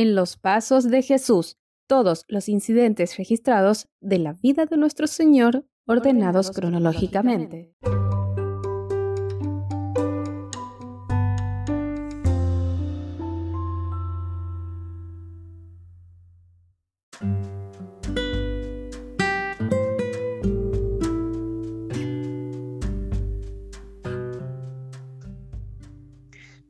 En los pasos de Jesús, todos los incidentes registrados de la vida de nuestro Señor ordenados, cronológicamente.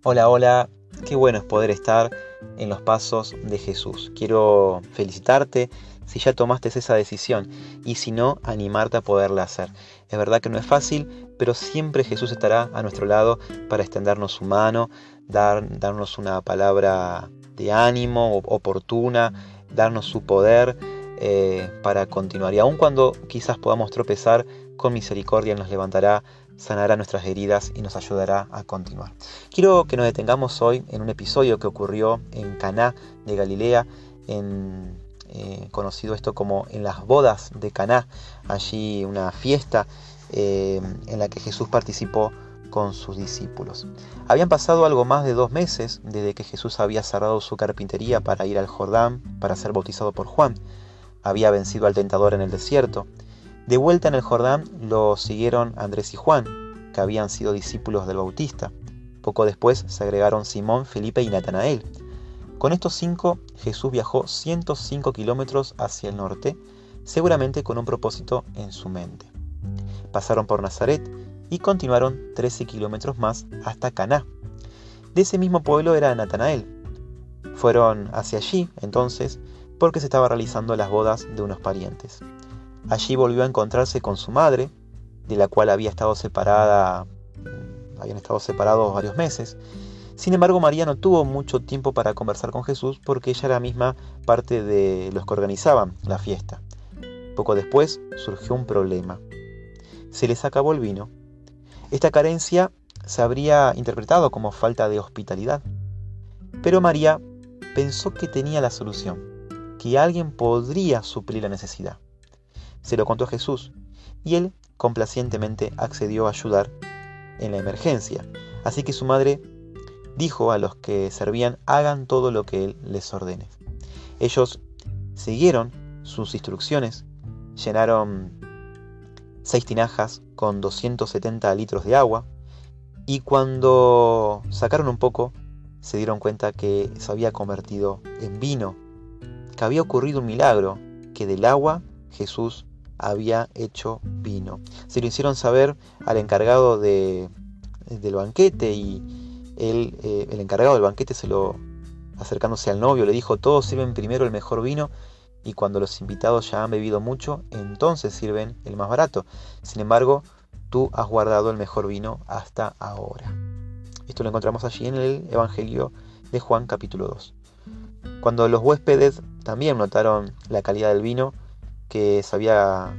Hola, hola, qué bueno es poder estar en los pasos de Jesús. Quiero felicitarte si ya tomaste esa decisión y si no, animarte a poderla hacer. Es verdad que no es fácil, pero siempre Jesús estará a nuestro lado para extendernos su mano, dar, darnos una palabra de ánimo oportuna, darnos su poder eh, para continuar. Y aun cuando quizás podamos tropezar, con misericordia nos levantará sanará nuestras heridas y nos ayudará a continuar. Quiero que nos detengamos hoy en un episodio que ocurrió en Caná de Galilea, en, eh, conocido esto como en las bodas de Caná, allí una fiesta eh, en la que Jesús participó con sus discípulos. Habían pasado algo más de dos meses desde que Jesús había cerrado su carpintería para ir al Jordán para ser bautizado por Juan. Había vencido al tentador en el desierto de vuelta en el Jordán lo siguieron Andrés y Juan, que habían sido discípulos del Bautista. Poco después se agregaron Simón, Felipe y Natanael. Con estos cinco, Jesús viajó 105 kilómetros hacia el norte, seguramente con un propósito en su mente. Pasaron por Nazaret y continuaron 13 kilómetros más hasta Caná. De ese mismo pueblo era Natanael. Fueron hacia allí, entonces, porque se estaban realizando las bodas de unos parientes. Allí volvió a encontrarse con su madre, de la cual había estado separada, habían estado separados varios meses. Sin embargo, María no tuvo mucho tiempo para conversar con Jesús porque ella era misma parte de los que organizaban la fiesta. Poco después surgió un problema. Se les acabó el vino. Esta carencia se habría interpretado como falta de hospitalidad. Pero María pensó que tenía la solución, que alguien podría suplir la necesidad. Se lo contó a Jesús y él complacientemente accedió a ayudar en la emergencia. Así que su madre dijo a los que servían hagan todo lo que él les ordene. Ellos siguieron sus instrucciones, llenaron seis tinajas con 270 litros de agua y cuando sacaron un poco se dieron cuenta que se había convertido en vino, que había ocurrido un milagro, que del agua Jesús había hecho vino. Se lo hicieron saber al encargado de, del banquete y él, eh, el encargado del banquete se lo acercándose al novio le dijo todos sirven primero el mejor vino y cuando los invitados ya han bebido mucho entonces sirven el más barato. Sin embargo, tú has guardado el mejor vino hasta ahora. Esto lo encontramos allí en el Evangelio de Juan capítulo 2. Cuando los huéspedes también notaron la calidad del vino, que sabía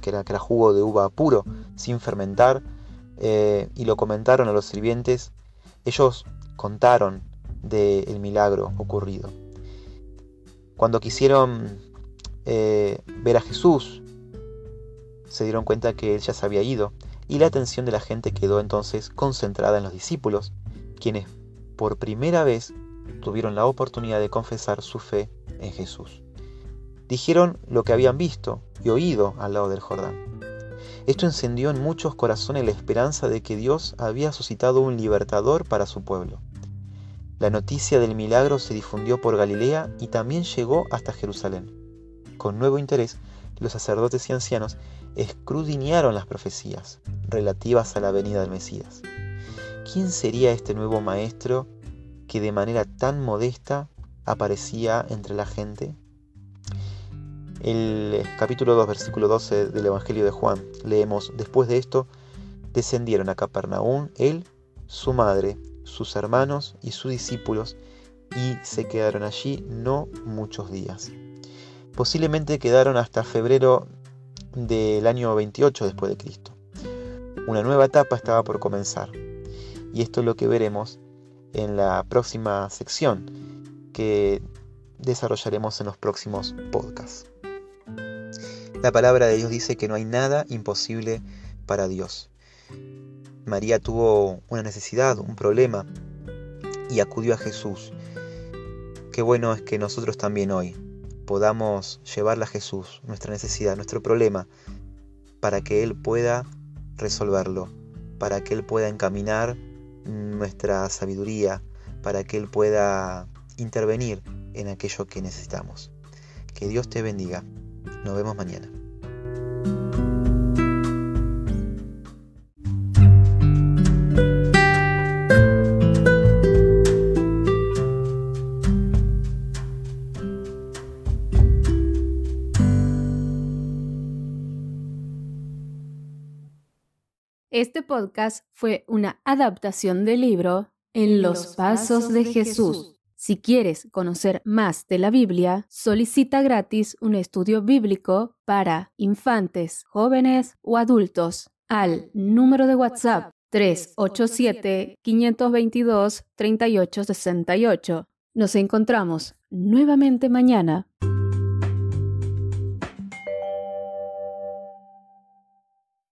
que, era, que, era, jugo de uva puro, sin fermentar, eh, y lo comentaron a los sirvientes, ellos contaron del milagro ocurrido. Cuando quisieron eh, ver a Jesús, se dieron cuenta que él ya se había ido, y la atención de la gente quedó entonces concentrada en los discípulos, quienes por primera vez tuvieron la oportunidad de confesar su fe en Jesús dijeron lo que habían visto y oído al lado del Jordán. Esto encendió en muchos corazones la esperanza de que Dios había suscitado un libertador para su pueblo. La noticia del milagro se difundió por Galilea y también llegó hasta Jerusalén. Con nuevo interés, los sacerdotes y ancianos escudriñaron las profecías relativas a la venida del Mesías. ¿Quién sería este nuevo maestro que de manera tan modesta aparecía entre la gente? El capítulo 2, versículo 12 del Evangelio de Juan, leemos, después de esto, descendieron a Capernaum él, su madre, sus hermanos y sus discípulos, y se quedaron allí no muchos días. Posiblemente quedaron hasta febrero del año 28 después de Cristo. Una nueva etapa estaba por comenzar, y esto es lo que veremos en la próxima sección que desarrollaremos en los próximos podcasts. La palabra de Dios dice que no hay nada imposible para Dios. María tuvo una necesidad, un problema, y acudió a Jesús. Qué bueno es que nosotros también hoy podamos llevarle a Jesús nuestra necesidad, nuestro problema, para que Él pueda resolverlo, para que Él pueda encaminar nuestra sabiduría, para que Él pueda intervenir en aquello que necesitamos. Que Dios te bendiga. Nos vemos mañana. Este podcast fue una adaptación del libro En los Pasos de Jesús. Si quieres conocer más de la Biblia, solicita gratis un estudio bíblico para infantes, jóvenes o adultos al número de WhatsApp 387-522-3868. Nos encontramos nuevamente mañana